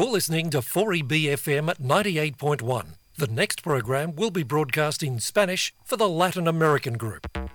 You're listening to 4EBFM at 98.1. The next program will be broadcast in Spanish for the Latin American group.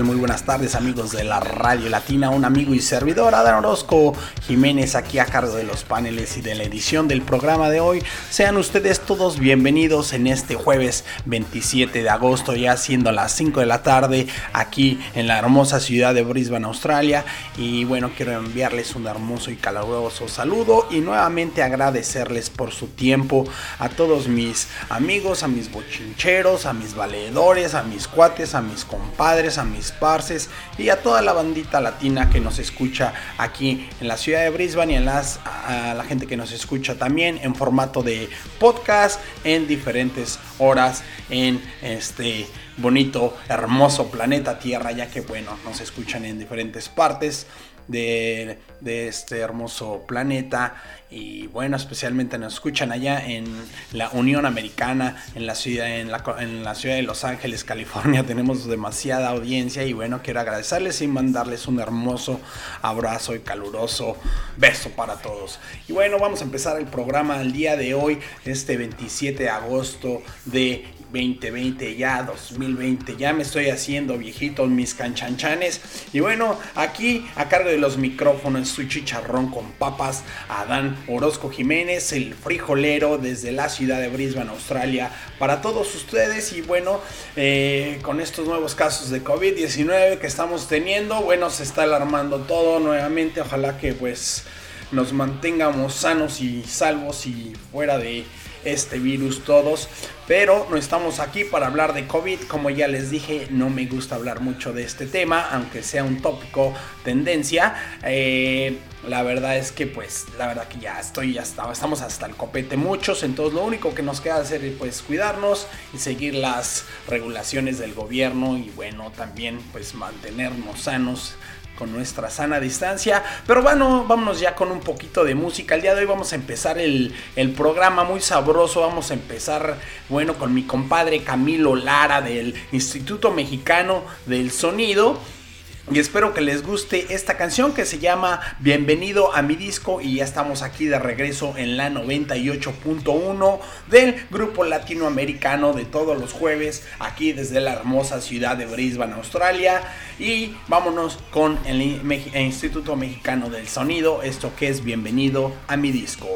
Muy buenas tardes amigos de la Radio Latina, un amigo y servidor Adán Orozco Jiménez aquí a cargo de los paneles y de la edición del programa de hoy. Sean ustedes todos bienvenidos en este jueves 27 de agosto, ya siendo las 5 de la tarde aquí en la hermosa ciudad de Brisbane, Australia. Y bueno, quiero enviarles un hermoso y caluroso saludo y nuevamente agradecerles por su tiempo a todos mis amigos, a mis bochincheros, a mis valedores, a mis cuates, a mis compadres, a mis y a toda la bandita latina que nos escucha aquí en la ciudad de Brisbane y en las, a la gente que nos escucha también en formato de podcast en diferentes horas en este bonito, hermoso planeta Tierra, ya que bueno, nos escuchan en diferentes partes de, este hermoso planeta y bueno, especialmente nos escuchan allá en la Unión Americana, en la ciudad, en la, en la ciudad de Los Ángeles, California, tenemos demasiada audiencia y bueno, quiero agradecerles y mandarles un hermoso abrazo y caluroso beso para todos. Y bueno, vamos a empezar el programa el día de hoy, este 27 de agosto de 2020 ya 2020 ya me estoy haciendo viejito mis canchanchanes. Y bueno aquí a cargo de los micrófonos su chicharrón con papas Adán Orozco Jiménez el frijolero desde la ciudad de Brisbane Australia para todos ustedes. Y bueno eh, con estos nuevos casos de COVID-19 que estamos teniendo bueno se está alarmando todo nuevamente. Ojalá que pues nos mantengamos sanos y salvos y fuera de este virus todos. Pero no estamos aquí para hablar de COVID. Como ya les dije, no me gusta hablar mucho de este tema, aunque sea un tópico tendencia. Eh, la verdad es que pues, la verdad que ya estoy, ya está- estamos hasta el copete muchos. Entonces lo único que nos queda hacer es pues cuidarnos y seguir las regulaciones del gobierno. Y bueno, también pues mantenernos sanos con nuestra sana distancia. Pero bueno, vámonos ya con un poquito de música. El día de hoy vamos a empezar el, el programa muy sabroso. Vamos a empezar, bueno, con mi compadre Camilo Lara del Instituto Mexicano del Sonido. Y espero que les guste esta canción que se llama Bienvenido a mi disco y ya estamos aquí de regreso en la 98.1 del grupo latinoamericano de todos los jueves aquí desde la hermosa ciudad de Brisbane, Australia. Y vámonos con el Instituto Mexicano del Sonido, esto que es Bienvenido a mi disco.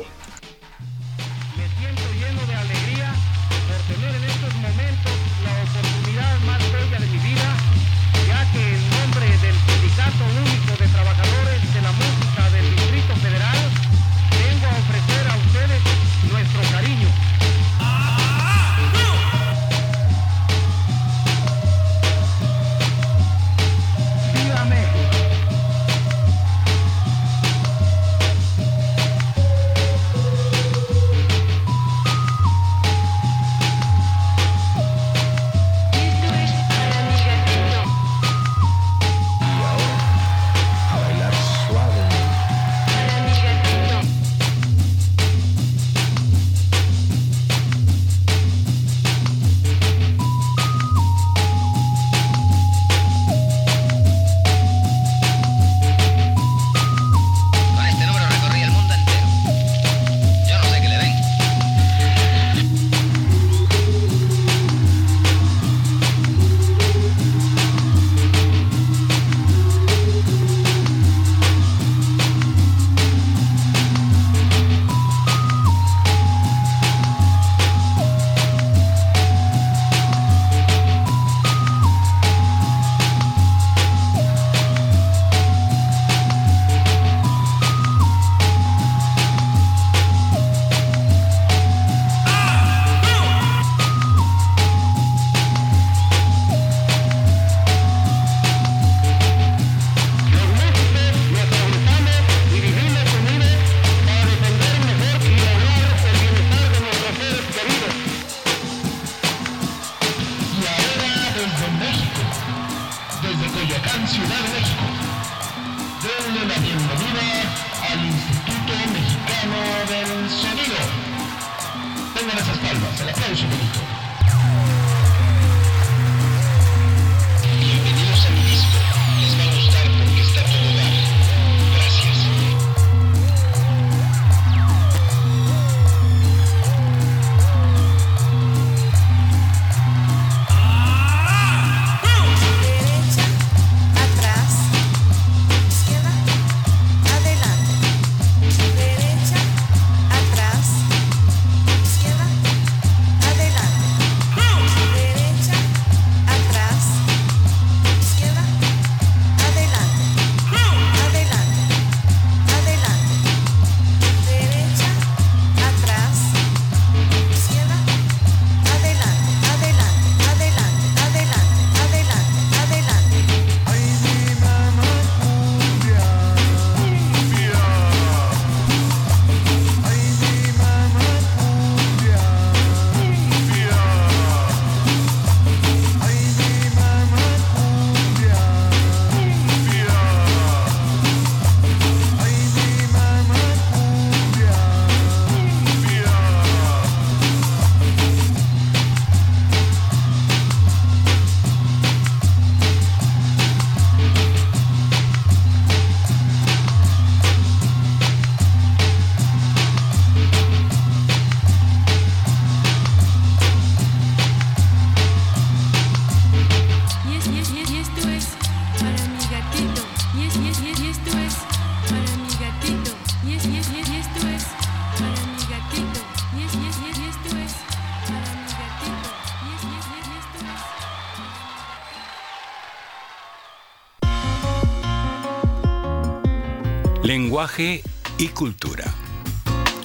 Lenguaje y cultura.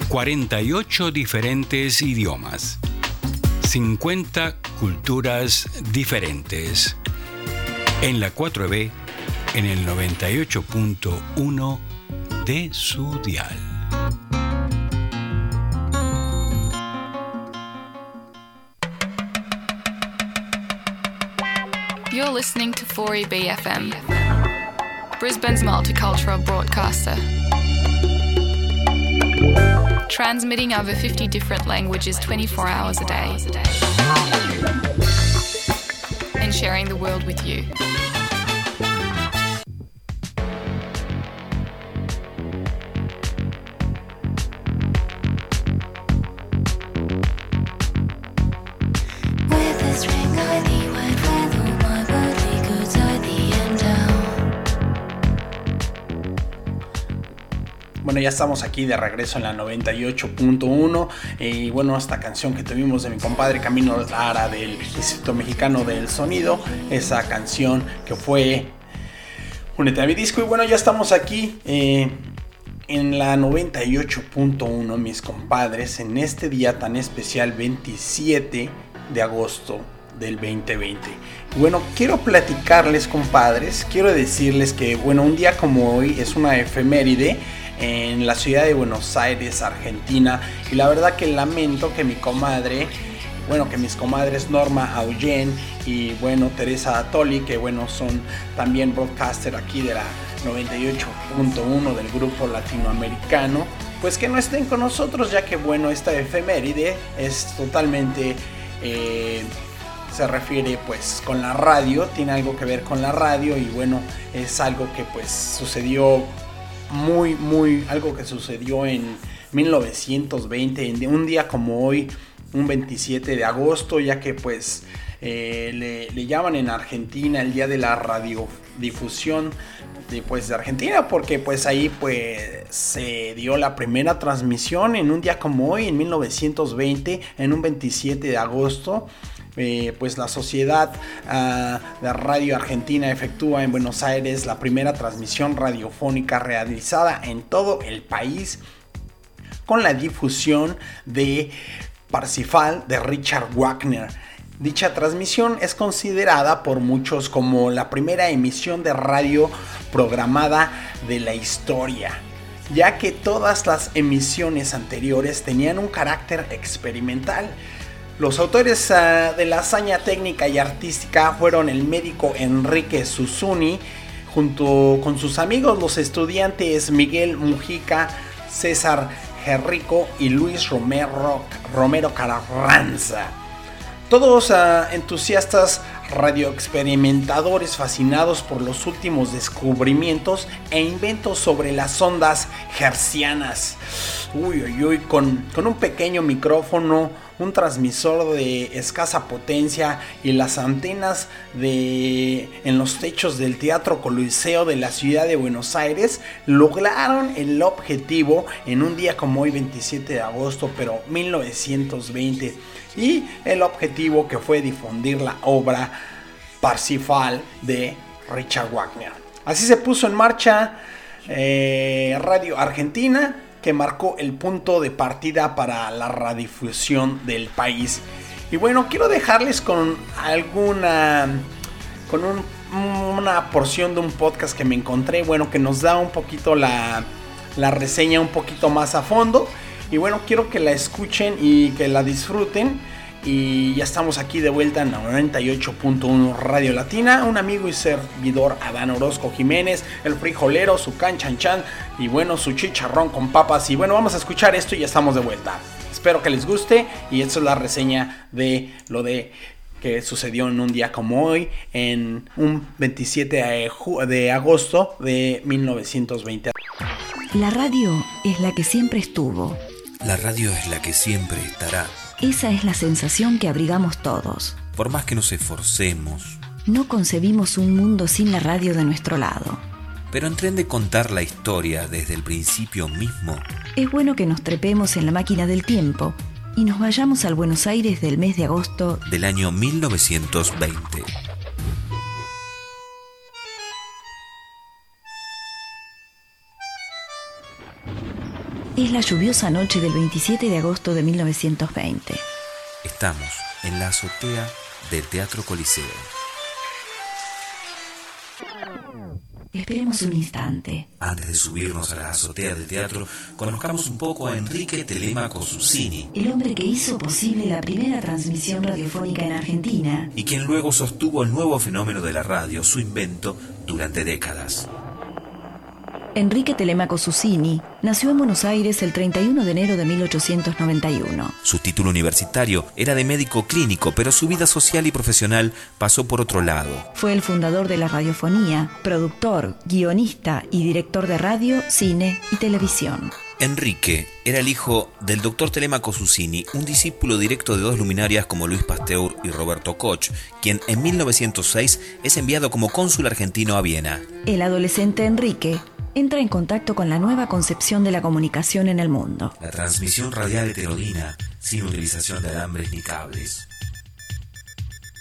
48 diferentes idiomas. 50 culturas diferentes. En la 4B, en el 98.1 de su dial. You're listening to 4EB FM, Brisbane's multicultural broadcaster. Transmitting over 50 different languages 24 hours a day. And sharing the world with you. Bueno, ya estamos aquí de regreso en la 98.1 y bueno, esta canción que tuvimos de mi compadre Camino Lara del Instituto Mexicano del Sonido, esa canción que fue Únete a mi disco y bueno, ya estamos aquí eh, en la 98.1, mis compadres, en este día tan especial 27 de agosto del 2020. Y bueno, quiero platicarles, compadres, quiero decirles que, bueno, un día como hoy es una efeméride en la ciudad de Buenos Aires, Argentina, y la verdad que lamento que mi comadre, bueno, que mis comadres Norma Auyen y bueno, Teresa Toli, que bueno, son también broadcaster aquí de la 98.1 del grupo latinoamericano, pues que no estén con nosotros, ya que bueno, esta efeméride es totalmente... eh, se refiere pues con la radio, tiene algo que ver con la radio y bueno, es algo que pues sucedió muy, muy, algo que sucedió en 1920, en un día como hoy, un 27 de agosto, ya que pues eh, le, llaman en Argentina el día de la radiodifusión de, pues, de Argentina, porque pues ahí pues se dio la primera transmisión en un día como hoy, en 1920, en un 27 de agosto. Eh, pues la Sociedad ah, de Radio Argentina efectúa en Buenos Aires la primera transmisión radiofónica realizada en todo el país con la difusión de Parsifal de Richard Wagner. Dicha transmisión es considerada por muchos como la primera emisión de radio programada de la historia, ya que todas las emisiones anteriores tenían un carácter experimental. Los autores uh, de la hazaña técnica y artística fueron el médico Enrique Susuni, junto con sus amigos los estudiantes Miguel Mujica, César Gerrico y Luis Romero, Romero Carranza. Todos ah, entusiastas radioexperimentadores fascinados por los últimos descubrimientos e inventos sobre las ondas hercianas. Uy, uy, uy, con un pequeño micrófono, un transmisor de escasa potencia y las antenas de en los techos del Teatro Coliseo de la ciudad de Buenos Aires lograron el objetivo en un día como hoy 27 de agosto, pero 1920 y el objetivo que fue difundir la obra Parsifal de Richard Wagner. Así se puso en marcha eh, Radio Argentina, que marcó el punto de partida para la radiodifusión del país. Y bueno, quiero dejarles con alguna, con un- una porción de un podcast que me encontré, bueno, que nos da un poquito la, la reseña un poquito más a fondo. Y bueno, quiero que la escuchen y que la disfruten. Y ya estamos aquí de vuelta en la 98.1 Radio Latina. Un amigo y servidor Adán Orozco Jiménez, el frijolero, su canchanchan y bueno, su chicharrón con papas. Y bueno, vamos a escuchar esto y ya estamos de vuelta. Espero que les guste y esta es la reseña de lo de que sucedió en un día como hoy, en un 27 de ju- de agosto de 1920. La radio es la que siempre estuvo. La radio es la que siempre estará. Esa es la sensación que abrigamos todos. Por más que nos esforcemos. No concebimos un mundo sin la radio de nuestro lado. Pero en tren de contar la historia desde el principio mismo, Es bueno que nos trepemos en la máquina del tiempo y nos vayamos al Buenos Aires del mes de agosto del año 1920. Es la lluviosa noche del 27 de agosto de 1920. Estamos en la azotea del Teatro Coliseo. Esperemos un instante. Antes de subirnos a la azotea del teatro, conozcamos un poco a Enrique Telemaco Susini, El hombre que hizo posible la primera transmisión radiofónica en Argentina. y quien luego sostuvo el nuevo fenómeno de la radio, su invento, durante décadas. Enrique Telemaco Susini nació en Buenos Aires el 31 de enero de 1891. Su título universitario era de médico clínico, pero su vida social y profesional pasó por otro lado. Fue el fundador de la radiofonía, productor, guionista y director de radio, cine y televisión. Enrique era el hijo del doctor Telemaco Susini, un discípulo directo de dos luminarias como Luis Pasteur y Roberto Koch, quien en 1906 es enviado como cónsul argentino a Viena. El adolescente Enrique entra en contacto con la nueva concepción de la comunicación en el mundo. La transmisión radial heterodina, sin utilización de alambres ni cables.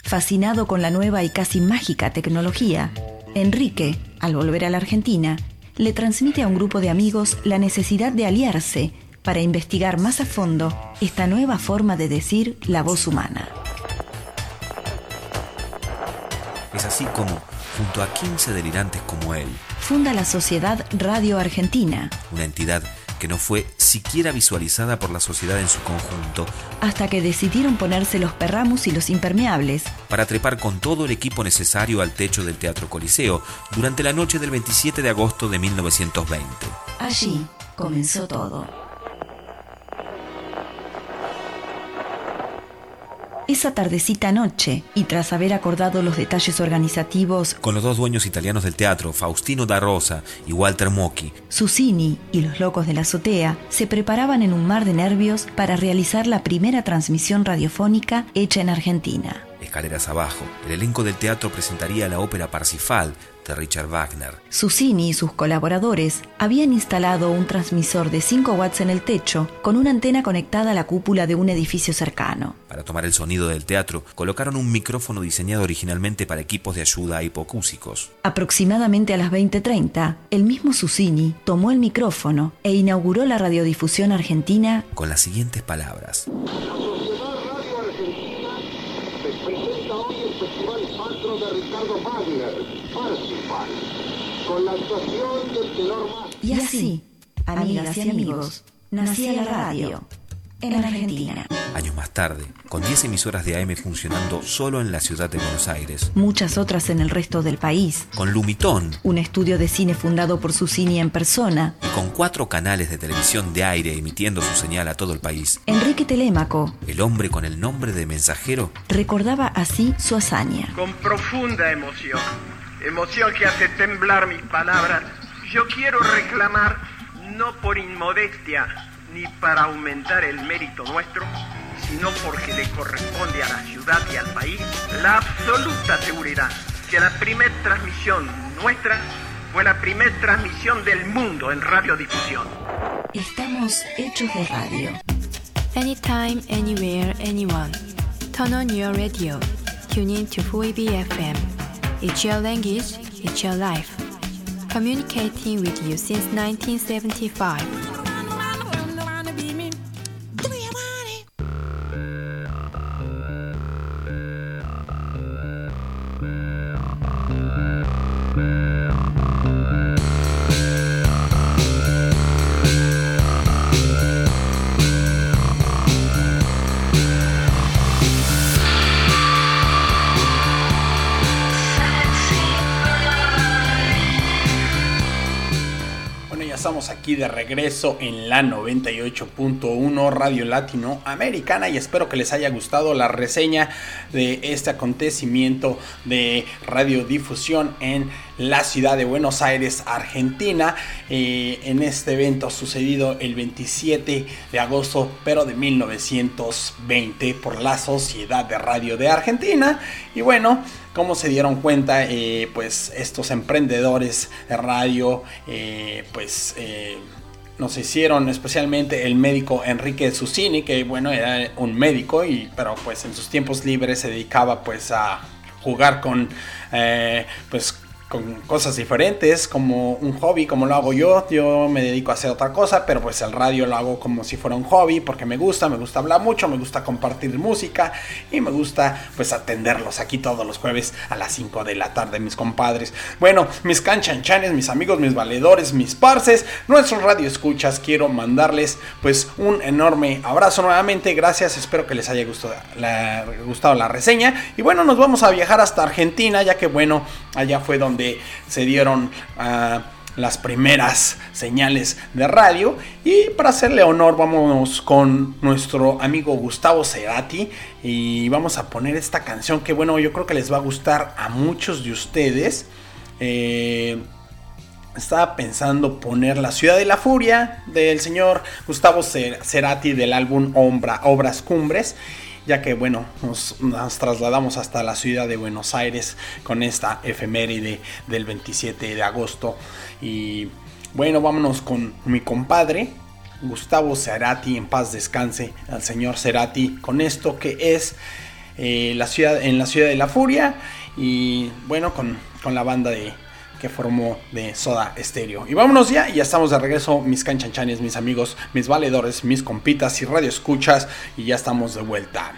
Fascinado con la nueva y casi mágica tecnología, Enrique, al volver a la Argentina, le transmite a un grupo de amigos la necesidad de aliarse para investigar más a fondo esta nueva forma de decir la voz humana. Es así como, junto a 15 delirantes como él, Funda la Sociedad Radio Argentina, una entidad que no fue siquiera visualizada por la sociedad en su conjunto, hasta que decidieron ponerse los perramos y los impermeables para trepar con todo el equipo necesario al techo del Teatro Coliseo durante la noche del 27 de agosto de 1920. Allí comenzó todo. Esa tardecita noche, y tras haber acordado los detalles organizativos, Con los dos dueños italianos del teatro, Faustino da Rosa y Walter Mocchi, Susini y los locos de la azotea se preparaban en un mar de nervios para realizar la primera transmisión radiofónica hecha en Argentina. escaleras abajo, el elenco del teatro presentaría la ópera Parsifal de Richard Wagner. Susini y sus colaboradores habían instalado un transmisor de 5 watts en el techo con una antena conectada a la cúpula de un edificio cercano. Para tomar el sonido del teatro, colocaron un micrófono diseñado originalmente para equipos de ayuda a hipocúsicos. Aproximadamente a las 20:30, el mismo Susini tomó el micrófono e inauguró la radiodifusión argentina Con las siguientes palabras. Y así, amigas y amigos, nacía la radio en Argentina. Años más tarde, con 10 emisoras de AM funcionando solo en la ciudad de Buenos Aires, Muchas otras en el resto del país. con Lumitón Un estudio de cine fundado por Susini en persona. y con cuatro canales de televisión de aire emitiendo su señal a todo el país, Enrique Telémaco el hombre con el nombre de mensajero recordaba así su hazaña. con profunda emoción, emoción que hace temblar mis palabras, yo quiero reclamar, no por inmodestia ni para aumentar el mérito nuestro, sino porque le corresponde a la ciudad y al país la absoluta seguridad que la primer transmisión nuestra fue la primer transmisión del mundo en radiodifusión. Estamos hechos de radio. Anytime, anywhere, anyone. Turn on your radio. Tune in to Fuibi FM. It's your language, it's your life. Communicating with you since 1975. Estamos aquí de regreso en la 98.1 Radio Latinoamericana y espero que les haya gustado la reseña de este acontecimiento de radiodifusión en la ciudad de Buenos Aires, Argentina, eh, en este evento sucedido el 27 de agosto, pero de 1920 por la Sociedad de Radio de Argentina. Y bueno, como se dieron cuenta, eh, pues estos emprendedores de radio, eh, pues nos hicieron especialmente el médico Enrique Susini, que bueno, era un médico, y, pero pues en sus tiempos libres se dedicaba pues a jugar con, pues con cosas diferentes, como un hobby, como lo hago yo. Yo me dedico a hacer otra cosa, pero pues el radio lo hago como si fuera un hobby, porque me gusta, me gusta hablar mucho, me gusta compartir música y me gusta pues atenderlos aquí todos los jueves a las 5 de la tarde, mis compadres. Bueno, mis canchanchanes, mis amigos, mis valedores, mis parces, nuestros radio escuchas, quiero mandarles pues un enorme abrazo nuevamente. Gracias, espero que les haya gustado la, gustado la reseña. Y bueno, nos vamos a viajar hasta Argentina, ya que bueno, allá fue donde se dieron ah, las primeras señales de radio. Y para hacerle honor, vamos con nuestro amigo Gustavo Cerati. Y vamos a poner esta canción que, bueno, yo creo que les va a gustar a muchos de ustedes. Eh, estaba pensando poner La Ciudad de la Furia del señor Gustavo Cer- Cerati del álbum Obras Cumbres ya que bueno, nos, trasladamos hasta la ciudad de Buenos Aires con esta efeméride del 27 de agosto. Y bueno, vámonos con mi compadre, Gustavo Cerati, en paz descanse al señor Cerati, con esto que es eh, la ciudad, en la ciudad de la furia y bueno, con, con la banda de, que formó de Soda Stereo. Y vámonos ya, y ya estamos de regreso, mis canchanchanes, mis amigos, mis valedores, mis compitas y radio escuchas, y ya estamos de vuelta.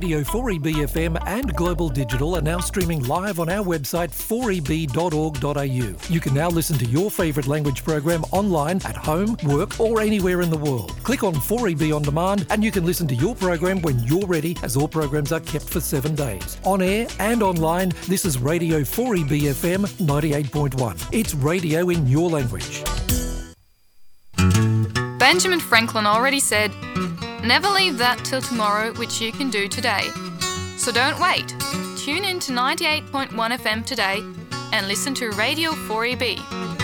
Radio 4EBFM and Global Digital are now streaming live on our website 4eb.org.au. You can now listen to your favourite language program online at home, work, or anywhere in the world. Click on 4EB on demand and you can listen to your program when you're ready, as all programs are kept for seven days. On air and online, this is Radio 4EBFM 98.1. It's radio in your language. Benjamin Franklin already said, Never leave that till tomorrow which you can do today. So don't wait. Tune in to 98.1 FM today and listen to Radio E 4EB.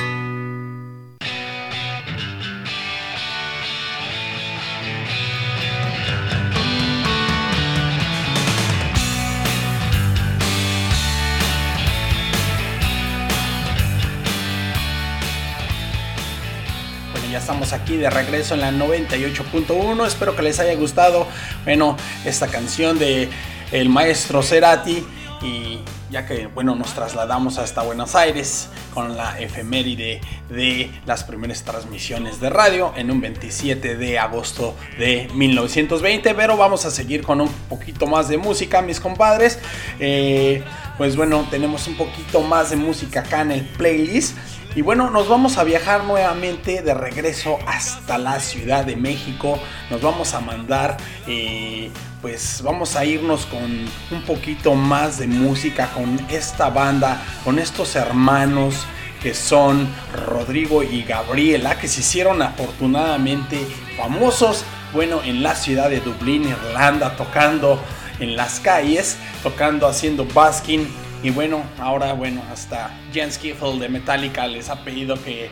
Estamos aquí de regreso en la 98.1. Espero que les haya gustado. Bueno, esta canción de el maestro Cerati. Y ya que, bueno, nos trasladamos hasta Buenos Aires con la efeméride de las primeras transmisiones de radio en un 27 de agosto de 1920. Pero vamos a seguir con un poquito más de música, mis compadres. Eh, pues bueno, tenemos un poquito más de música acá en el playlist. Y bueno, nos vamos a viajar nuevamente de regreso hasta la Ciudad de México. Nos vamos a mandar, eh, pues vamos a irnos con un poquito más de música con esta banda, con estos hermanos que son Rodrigo y Gabriela, que se hicieron afortunadamente famosos, bueno, en la ciudad de Dublín, Irlanda, tocando en las calles, tocando, haciendo basking y bueno, ahora bueno, hasta Jan Skiffle de Metallica les ha pedido que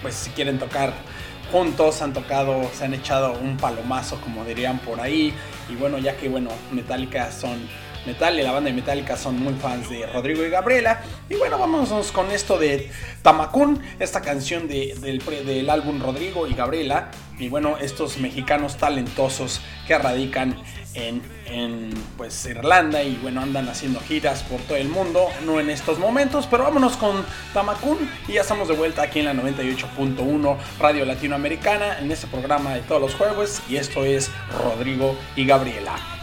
pues si quieren tocar juntos, han tocado, se han echado un palomazo como dirían por ahí. Y bueno, ya que bueno, Metallica son Metal y la banda de Metallica son muy fans de Rodrigo y Gabriela. Y bueno, vámonos con esto de Tamacún, esta canción de- del, del álbum Rodrigo y Gabriela. Y bueno, estos mexicanos talentosos que radican en, pues Irlanda y bueno, andan haciendo giras por todo el mundo, no en estos momentos, pero vámonos con Tamacún. Y ya estamos de vuelta aquí en la 98.1 Radio Latinoamericana en este programa de todos los jueves. Y esto es Rodrigo y Gabriela.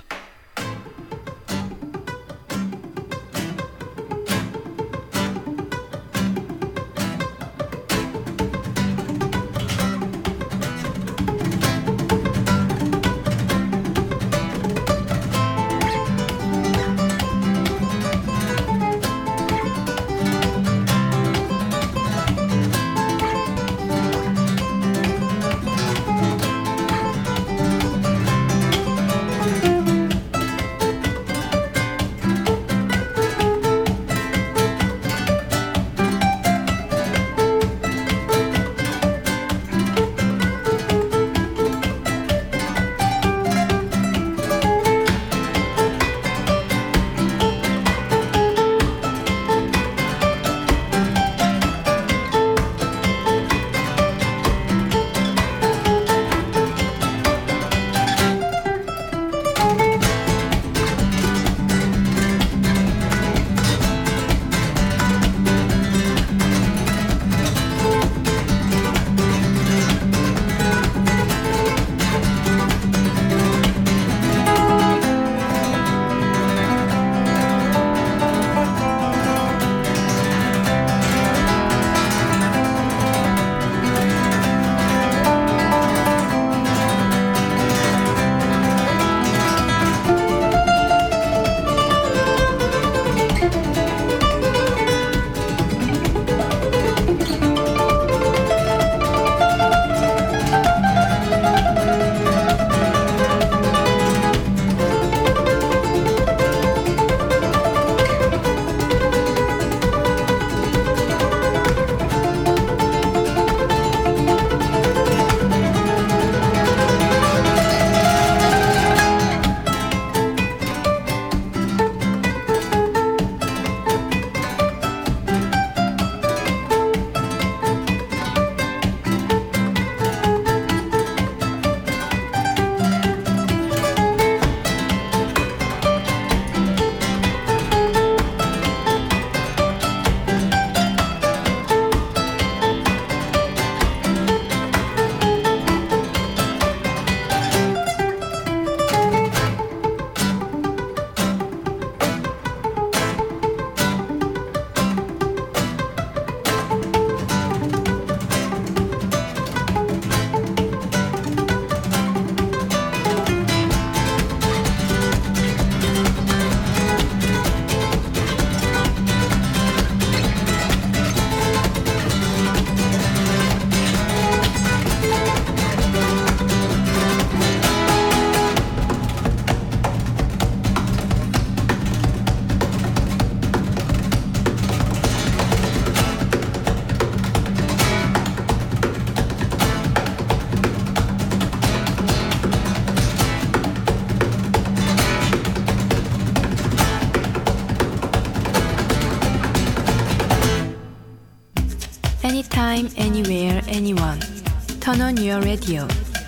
Your radio.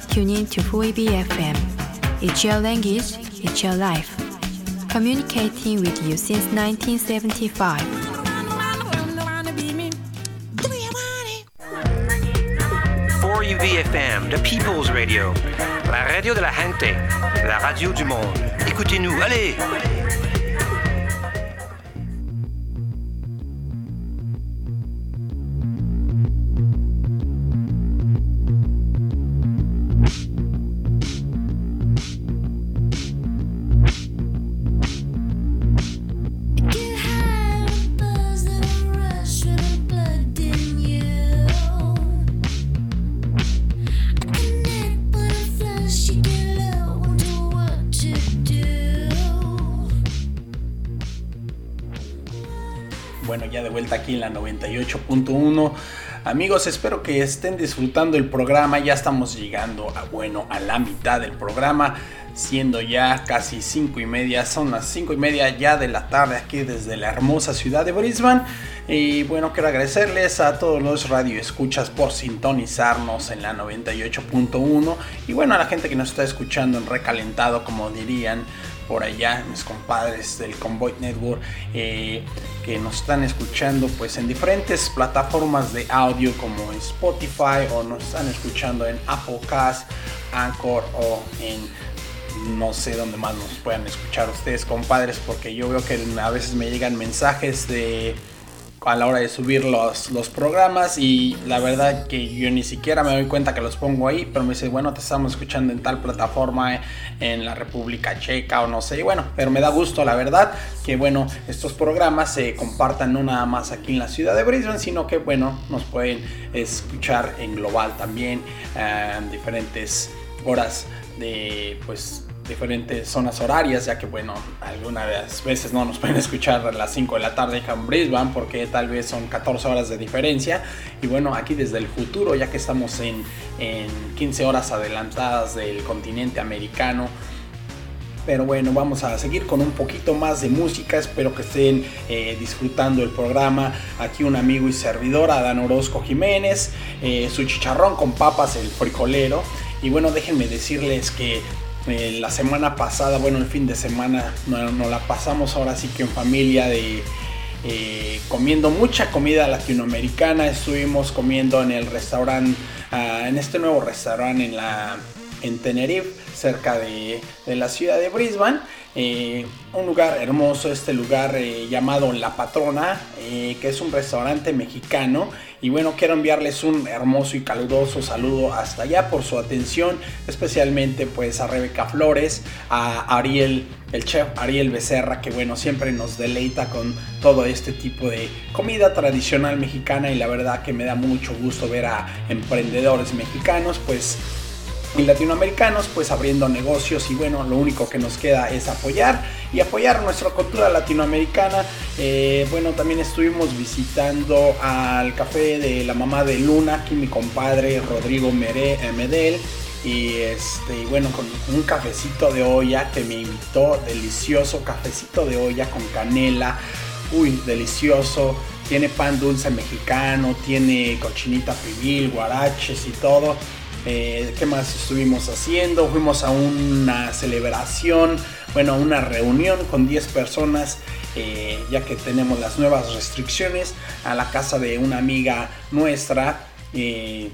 Tune in to Fuibi FM. It's your language, it's your life. Communicating with you since 1975. For UVFM, the People's Radio, la radio de la gente, la radio du monde. Écoutez-nous, allez! Bueno, ya de vuelta aquí en la 98.1. Amigos, espero que estén disfrutando el programa. Ya estamos llegando a bueno a la mitad del programa. Siendo ya casi 5 y media. Son las 5 y media ya de la tarde aquí desde la hermosa ciudad de Brisbane. Y bueno, quiero agradecerles a todos los radioescuchas por sintonizarnos en la 98.1. Y bueno, a la gente que nos está escuchando en recalentado, como dirían por allá, mis compadres del Convoy Network, eh, que nos están escuchando pues en diferentes plataformas de audio como en Spotify o nos están escuchando en Apple Cast, Anchor o en no sé dónde más nos puedan escuchar ustedes compadres porque yo veo que a veces me llegan mensajes de a la hora de subir los, los programas y la verdad que yo ni siquiera me doy cuenta que los pongo ahí, pero me dice, bueno, te estamos escuchando en tal plataforma en la República Checa o no sé, y bueno, pero me da gusto la verdad que bueno, estos programas se compartan no nada más aquí en la ciudad de Brisbane, sino que bueno, nos pueden escuchar en global también, eh, en diferentes horas de pues diferentes zonas horarias, ya que bueno, algunas veces no nos pueden escuchar a las 5 de la tarde en Brisbane porque tal vez son 14 horas de diferencia. Y bueno, aquí desde el futuro, ya que estamos en, en 15 horas adelantadas del continente americano. Pero bueno, vamos a seguir con un poquito más de música. Espero que estén eh, disfrutando el programa. Aquí un amigo y servidor, Adán Orozco Jiménez. Eh, su chicharrón con papas, el frijolero. Y bueno, déjenme decirles que eh, la semana pasada, bueno, el fin de semana, nos no la pasamos ahora sí que en familia de eh, comiendo mucha comida latinoamericana. Estuvimos comiendo en el restaurante, uh, en este nuevo restaurante en, la, en Tenerife, cerca de, de la ciudad de Brisbane. Eh, un lugar hermoso, este lugar eh, llamado La Patrona, eh, que es un restaurante mexicano. Y bueno, quiero enviarles un hermoso y caluroso saludo hasta allá por su atención, especialmente pues a Rebeca Flores, a Ariel, el chef Ariel Becerra, que bueno, siempre nos deleita con todo este tipo de comida tradicional mexicana y la verdad que me da mucho gusto ver a emprendedores mexicanos pues y latinoamericanos pues abriendo negocios y bueno lo único que nos queda es apoyar y apoyar nuestra cultura latinoamericana. Eh, bueno también estuvimos visitando al café de la mamá de Luna aquí mi compadre Rodrigo Mere, eh, Medel y este bueno con un cafecito de olla que me invitó delicioso cafecito de olla con canela. Uy delicioso. Tiene pan dulce mexicano tiene cochinita pibil guaraches y todo eh, ¿Qué más estuvimos haciendo? Fuimos a una celebración, bueno, una reunión con 10 personas, eh, ya que tenemos las nuevas restricciones, a la casa de una amiga nuestra. Eh,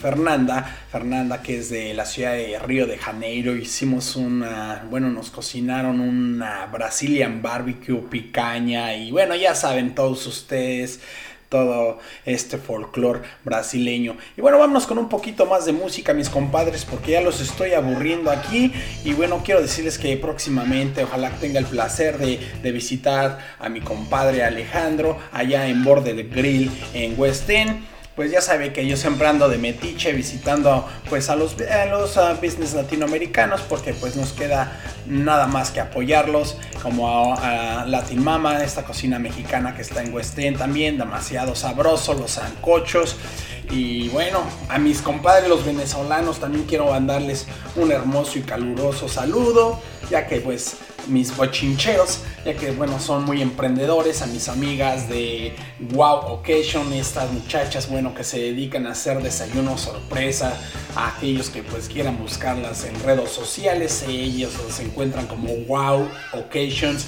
Fernanda, Fernanda que es de la ciudad de Río de Janeiro, hicimos una, bueno, nos cocinaron una Brazilian barbecue picaña y bueno, ya saben todos ustedes todo este folclore brasileño. Y bueno, vámonos con un poquito más de música, mis compadres, porque ya los estoy aburriendo aquí. Y bueno, quiero decirles que próximamente, ojalá tenga el placer de, de visitar a mi compadre Alejandro allá en Borde de Grill en West End pues ya sabe que yo siempre ando de metiche visitando pues a los, a los business latinoamericanos porque pues nos queda nada más que apoyarlos como a, a, Latin Mama, esta cocina mexicana que está en West End también, demasiado sabroso, los zancochos y bueno, a mis compadres los venezolanos también quiero mandarles un hermoso y caluroso saludo ya que pues mis bochincheros, ya que bueno, son muy emprendedores, a mis amigas de Wow Occasion, estas muchachas, bueno, que se dedican a hacer desayunos sorpresa a aquellos que pues quieran buscarlas en redes sociales, ellos se encuentran como Wow Occasions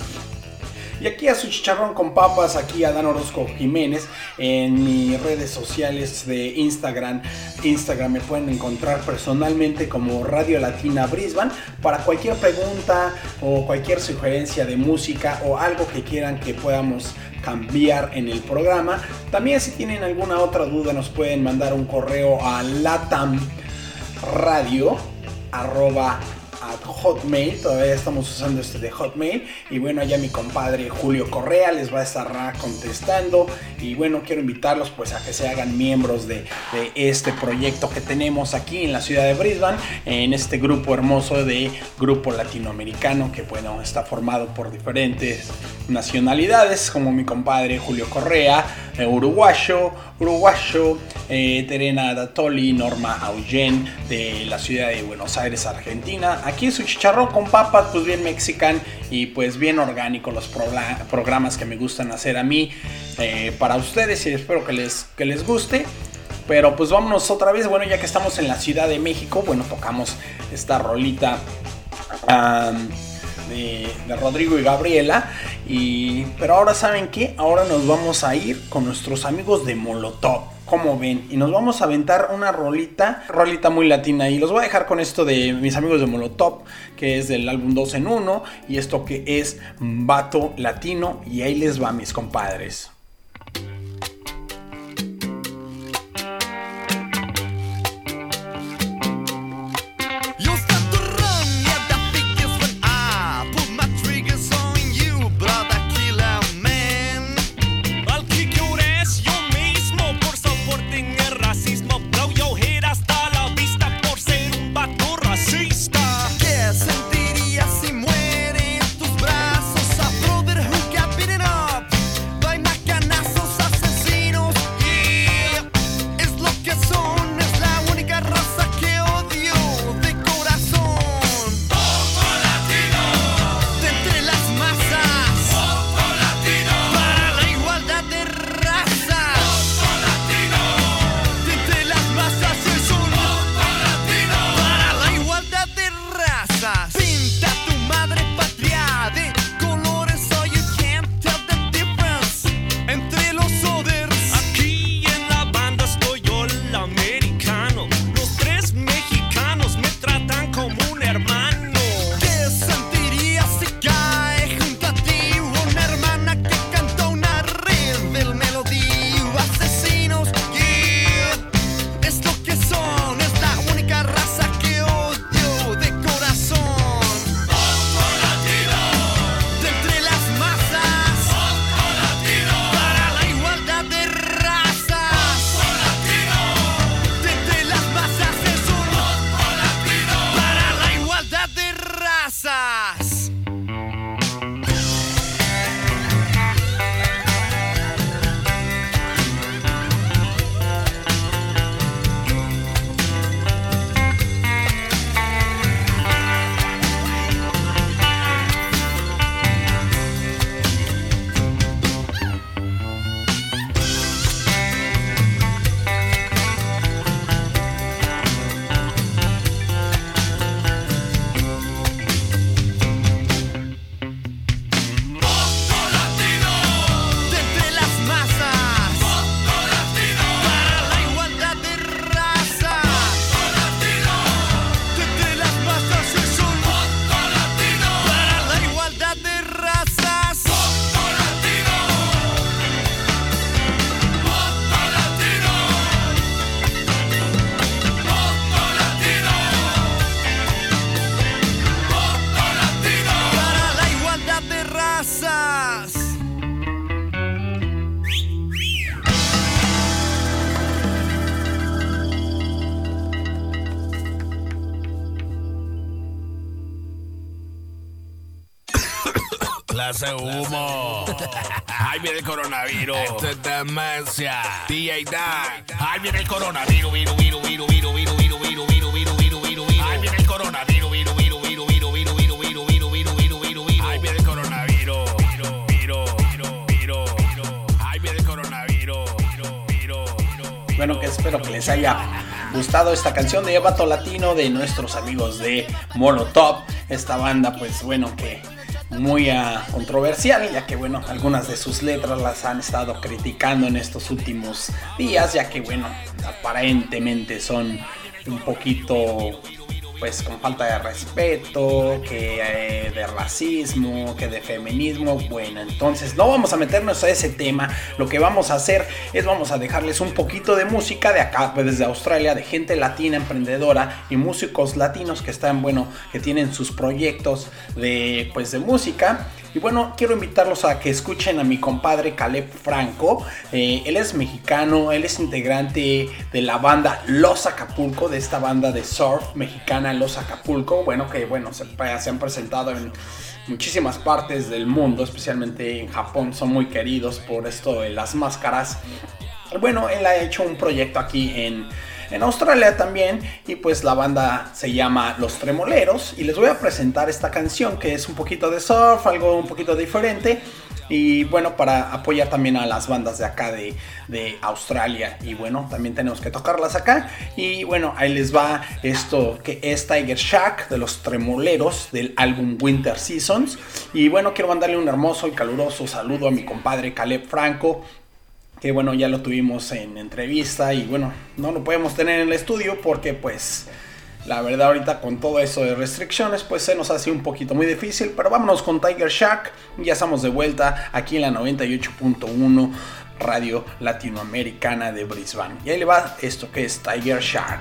y aquí a su chicharrón con papas, aquí a Dan Orozco Jiménez en mis redes sociales de Instagram. Instagram me pueden encontrar personalmente como Radio Latina Brisbane para cualquier pregunta o cualquier sugerencia de música o algo que quieran que podamos cambiar en el programa. También si tienen alguna otra duda nos pueden mandar un correo a latamradio arroba at Hotmail, todavía estamos usando este de Hotmail. Y bueno, allá mi compadre Julio Correa les va a estar contestando. Y bueno, quiero invitarlos pues a que se hagan miembros de, este proyecto que tenemos aquí en la ciudad de Brisbane, en este grupo hermoso de grupo latinoamericano que bueno, está formado por diferentes nacionalidades como mi compadre Julio Correa, eh, uruguayo, uruguayo, eh, Terena Datoli, Norma Augen de la ciudad de Buenos Aires, Argentina. Su chicharrón con papas, pues bien mexican y pues bien orgánico los progr- programas que me gustan hacer a mí eh, para ustedes y espero que les, que les guste. Pero pues vámonos otra vez, bueno, ya que estamos en la Ciudad de México, bueno, tocamos esta rolita de Rodrigo y Gabriela. Y, pero ahora saben qué, ahora nos vamos a ir con nuestros amigos de Molotov. Como ven, y nos vamos a aventar una rolita, rolita muy latina. Y los voy a dejar con esto de mis amigos de Molotov, que es del álbum 2 en 1. Y esto que es Vato Latino. Y ahí les va, mis compadres. clase humo. Ay, viene el coronavirus. Esto es demencia. DJ Dan. Ay, viene el coronavirus, virus, virus, virus, virus, virus, virus, virus, virus, virus, virus, virus, virus. Ay, viene el coronavirus, virus, virus, virus, virus, virus, virus, virus, virus, virus, virus, virus, virus. Ay, viene el coronavirus. Virus, virus, virus, virus, virus. Ay, viene el coronavirus. Virus. Bueno, que espero que les haya gustado esta canción de Evato Latino de nuestros amigos de Monotop. Esta banda, pues bueno, que muy ah, controversial, ya que bueno, algunas de sus letras las han estado criticando en estos últimos días, ya que bueno, aparentemente son un poquito pues con falta de respeto, que eh, de racismo, que de feminismo. Bueno, entonces no vamos a meternos a ese tema. Lo que vamos a hacer es vamos a dejarles un poquito de música de acá, pues desde Australia, de gente latina emprendedora y músicos latinos que están, bueno, que tienen sus proyectos de pues de música. Y bueno, quiero invitarlos a que escuchen a mi compadre Caleb Franco. Eh, él es mexicano, él es integrante de la banda Los Acapulco, de esta banda de surf mexicana Los Acapulco. Bueno, que bueno, se, se han presentado en muchísimas partes del mundo, especialmente en Japón, son muy queridos por esto de las máscaras. Bueno, él ha hecho un proyecto aquí en en Australia también y pues la banda se llama Los Tremoleros y les voy a presentar esta canción que es un poquito de surf, algo un poquito diferente y bueno para apoyar también a las bandas de acá de, de, Australia. Y bueno también tenemos que tocarlas acá. Y bueno ahí les va esto que es Tiger Shack de los tremoleros del álbum Winter Seasons. Y bueno quiero mandarle un hermoso y caluroso saludo a mi compadre Caleb Franco que bueno, ya lo tuvimos en entrevista y bueno, no lo podemos tener en el estudio porque pues la verdad ahorita con todo eso de restricciones pues se nos hace un poquito muy difícil, pero vámonos con Tiger Shack, ya estamos de vuelta aquí en la 98.1 Radio Latinoamericana de Brisbane. Y ahí le va esto que es Tiger Shark.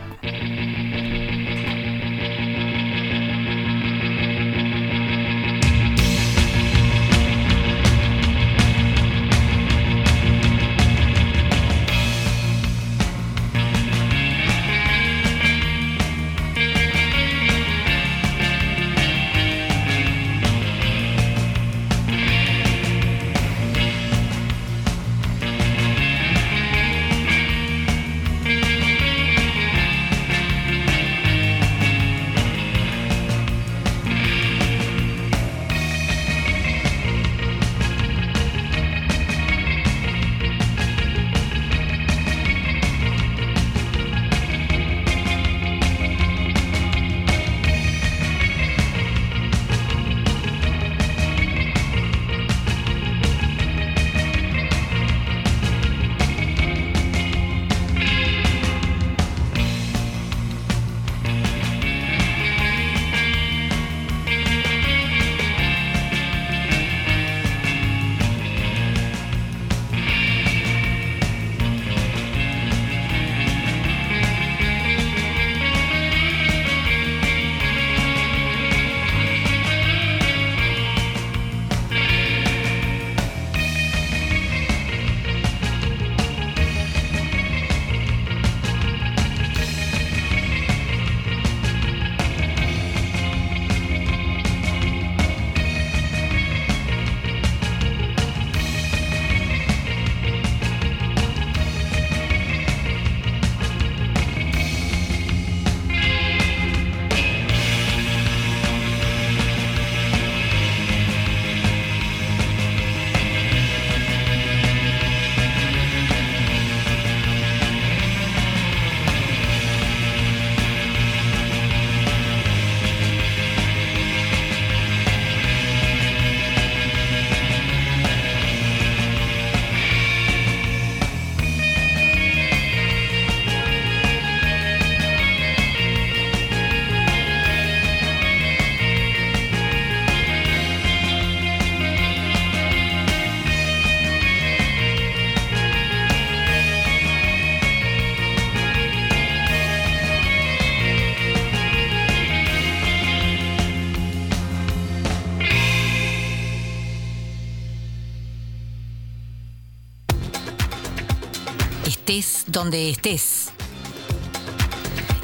Donde estés.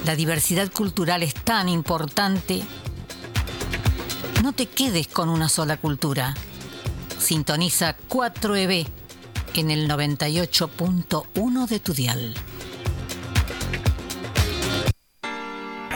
La diversidad cultural es tan importante. No te quedes con una sola cultura. Sintoniza 4EB en el 98.1 de tu dial.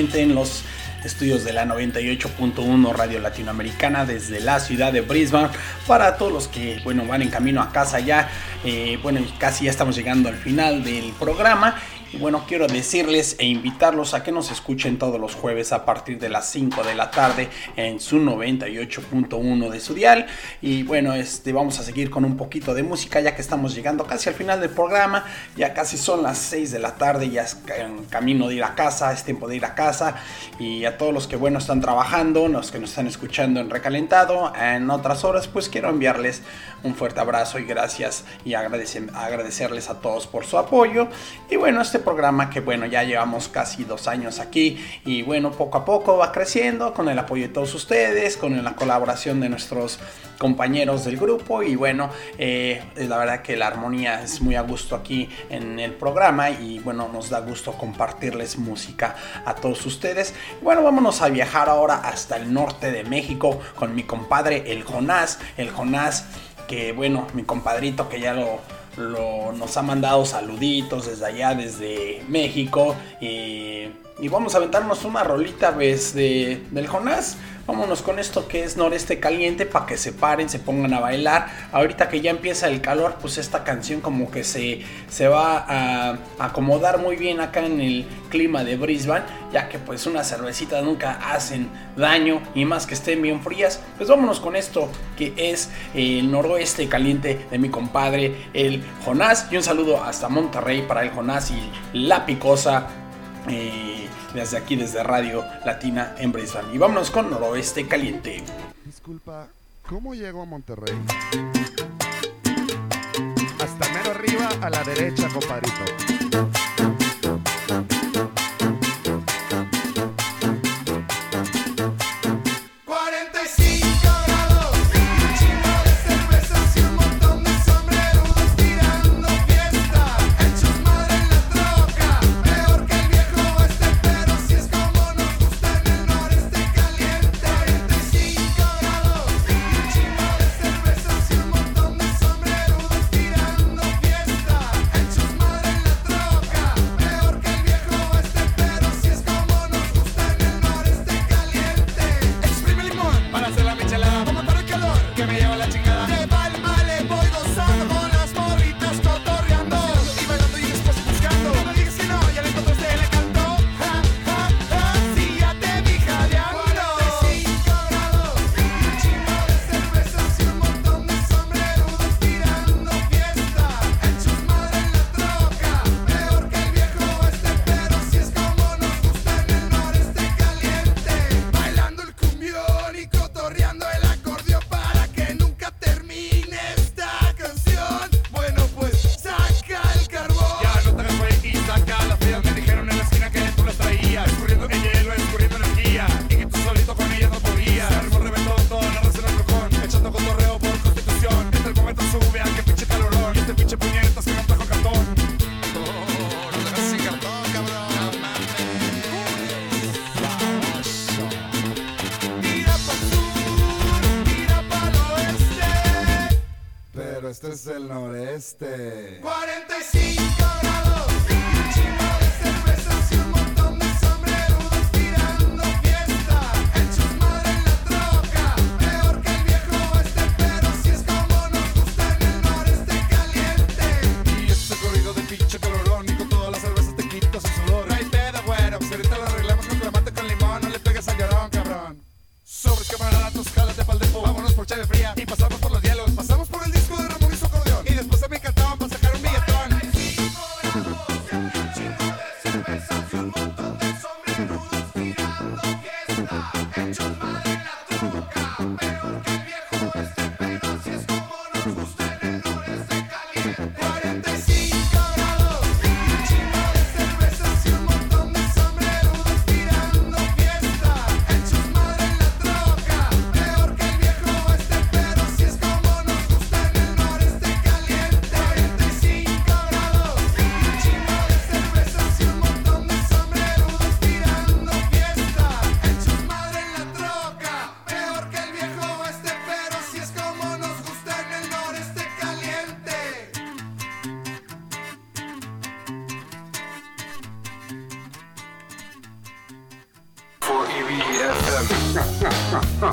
En los estudios de la 98.1 Radio Latinoamericana desde la ciudad de Brisbane. Para todos los que bueno, van en camino a casa ya, eh, bueno, casi ya estamos llegando al final del programa. Y bueno, quiero decirles e invitarlos a que nos escuchen todos los jueves a partir de las 5 de la tarde en su 98.1 de su dial. Y bueno, este, vamos a seguir con un poquito de música ya que estamos llegando casi al final del programa. Ya casi son las 6 de la tarde, ya es camino de ir a casa, es tiempo de ir a casa. Y a todos los que bueno están trabajando, los que nos están escuchando en recalentado, en otras horas, pues quiero enviarles un fuerte abrazo y gracias y agradecer, agradecerles a todos por su apoyo. Y bueno, este programa que bueno, ya llevamos casi dos años aquí y bueno, poco a poco va creciendo con el apoyo de todos ustedes, con la colaboración de nuestros compañeros del grupo y bueno, eh, la verdad que la armonía es muy a gusto aquí en el programa y bueno, nos da gusto compartirles música a todos ustedes. Bueno, vámonos a viajar ahora hasta el norte de México con mi compadre el Jonás, el Jonás que bueno, mi compadrito que ya lo, lo, nos ha mandado saluditos desde allá, desde México. Y, y vamos a aventarnos una rolita pues, de, del Jonás. Vámonos con esto que es Noreste Caliente para que se paren, se pongan a bailar. Ahorita que ya empieza el calor, pues esta canción como que se, se va a acomodar muy bien acá en el clima de Brisbane, ya que pues unas cervecitas nunca hacen daño y más que estén bien frías. Pues vámonos con esto que es el Noroeste Caliente de mi compadre el Jonás. Y un saludo hasta Monterrey para el Jonás y la Picosa. Desde aquí, desde Radio Latina en Brisbane. Y vámonos con Noroeste Caliente. Disculpa, ¿cómo llego a Monterrey? Hasta mero arriba a la derecha, compadrito.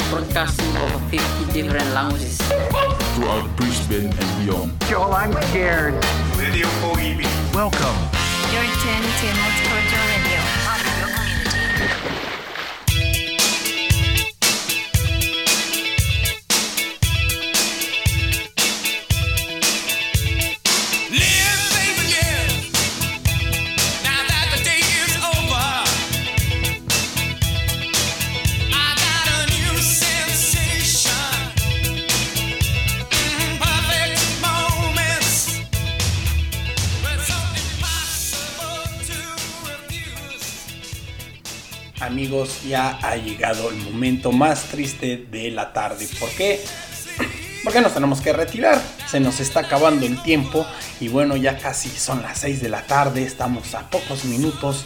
Broadcasting over 50 different languages. throughout Brisbane and beyond. Joel, I'm scared. Radio 4EB. Welcome. You're tuned to Multicultural Ya ha llegado el momento más triste de la tarde. ¿Por qué? Porque nos tenemos que retirar. Se nos está acabando el tiempo. Y bueno, ya casi son las 6 de la tarde. Estamos a pocos minutos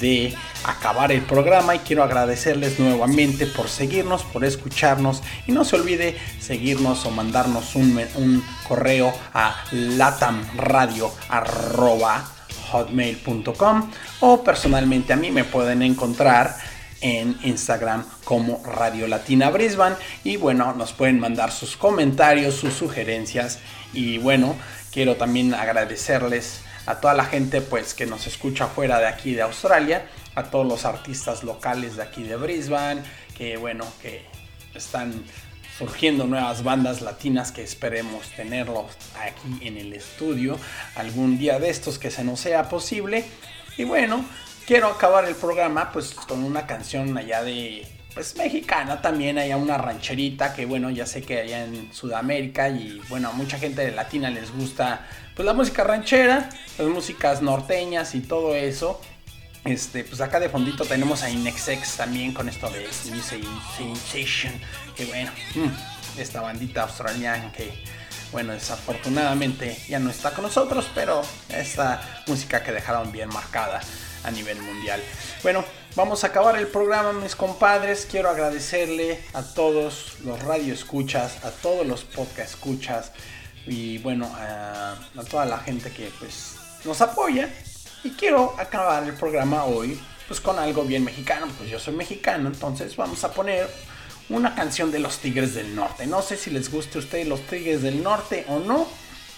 de acabar el programa. Y quiero agradecerles nuevamente por seguirnos, por escucharnos. Y no se olvide seguirnos o mandarnos un, un correo a latamradio arroba hotmail.com o personalmente a mí me pueden encontrar en Instagram como Radio Latina Brisbane y bueno, nos pueden mandar sus comentarios, sus sugerencias y bueno, quiero también agradecerles a toda la gente pues que nos escucha fuera de aquí de Australia, a todos los artistas locales de aquí de Brisbane, que bueno, que están surgiendo nuevas bandas latinas que esperemos tenerlos aquí en el estudio algún día de estos que se nos sea posible. Y bueno, quiero acabar el programa pues con una canción allá de pues mexicana también, allá una rancherita que bueno, ya sé que allá en Sudamérica y bueno, a mucha gente latina les gusta pues la música ranchera, las músicas norteñas y todo eso. Este, pues acá de fondito tenemos a Inexex también con esto de Sensation. Que bueno, mm, esta bandita australiana que, bueno, desafortunadamente ya no está con nosotros, pero esta música que dejaron bien marcada a nivel mundial. Bueno, vamos a acabar el programa, mis compadres. Quiero agradecerle a todos los radio escuchas, a todos los podcast escuchas y bueno, a, a toda la gente que pues nos apoya. Y quiero acabar el programa hoy pues con algo bien mexicano, pues yo soy mexicano, entonces vamos a poner una canción de los Tigres del Norte. No sé si les guste a ustedes los Tigres del Norte o no.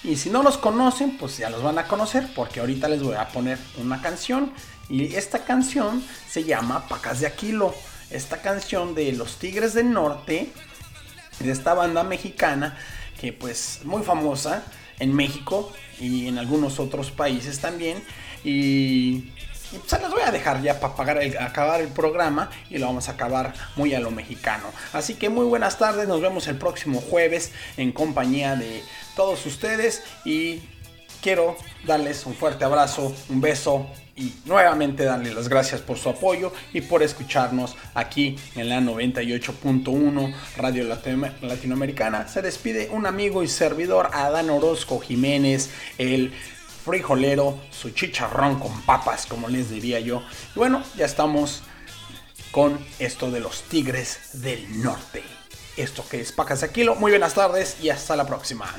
Y si no los conocen, pues ya los van a conocer porque ahorita les voy a poner una canción. Y esta canción se llama Pacas de Aquilo. Esta canción de los Tigres del Norte, de esta banda mexicana que pues muy famosa en México y en algunos otros países también. Y, y se las voy a dejar ya para pagar acabar el programa y lo vamos a acabar muy a lo mexicano. Así que muy buenas tardes, nos vemos el próximo jueves en compañía de todos ustedes y quiero darles un fuerte abrazo, un beso y nuevamente darles las gracias por su apoyo y por escucharnos aquí en la 98.1 Radio Latino- Latinoamericana. Se despide un amigo y servidor Adán Orozco Jiménez, el frijolero, su chicharrón con papas, como les diría yo. Y bueno, ya estamos con esto de los Tigres del Norte. Esto que es Pacas Aquilo. Muy buenas tardes y hasta la próxima.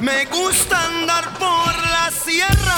Me gusta andar por la sierra